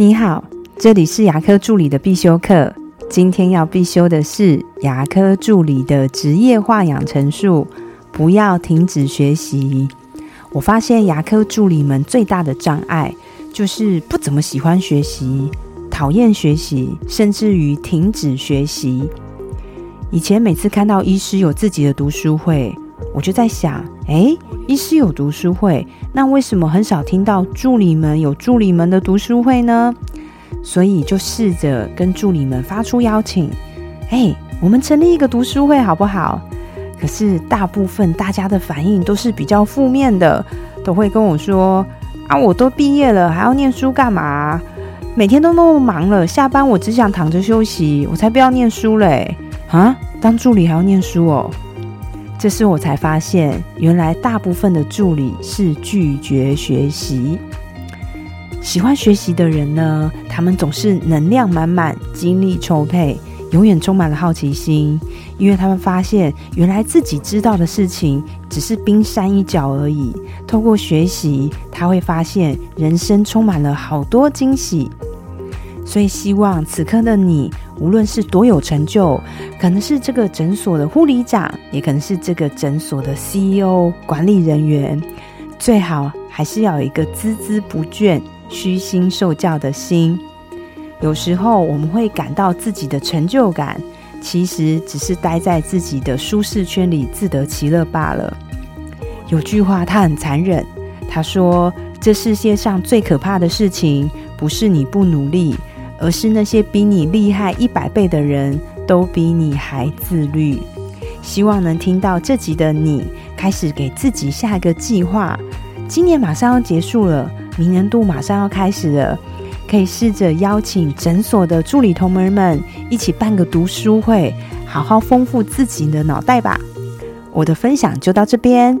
你好，这里是牙科助理的必修课。今天要必修的是牙科助理的职业化养成术，不要停止学习。我发现牙科助理们最大的障碍就是不怎么喜欢学习，讨厌学习，甚至于停止学习。以前每次看到医师有自己的读书会，我就在想：诶，医师有读书会，那为什么很少听到助理们有助理们的读书会呢？所以就试着跟助理们发出邀请：诶，我们成立一个读书会好不好？可是大部分大家的反应都是比较负面的，都会跟我说：啊，我都毕业了，还要念书干嘛？每天都那么忙了，下班我只想躺着休息，我才不要念书嘞！啊，当助理还要念书哦？这时我才发现，原来大部分的助理是拒绝学习。喜欢学习的人呢，他们总是能量满满、精力充沛，永远充满了好奇心，因为他们发现，原来自己知道的事情只是冰山一角而已。透过学习，他会发现人生充满了好多惊喜。所以，希望此刻的你，无论是多有成就，可能是这个诊所的护理长，也可能是这个诊所的 CEO 管理人员，最好还是要有一个孜孜不倦、虚心受教的心。有时候我们会感到自己的成就感，其实只是待在自己的舒适圈里自得其乐罢了。有句话，他很残忍，他说：“这世界上最可怕的事情，不是你不努力。”而是那些比你厉害一百倍的人都比你还自律。希望能听到这集的你，开始给自己下一个计划。今年马上要结束了，明年度马上要开始了，可以试着邀请诊所的助理同门们一起办个读书会，好好丰富自己的脑袋吧。我的分享就到这边。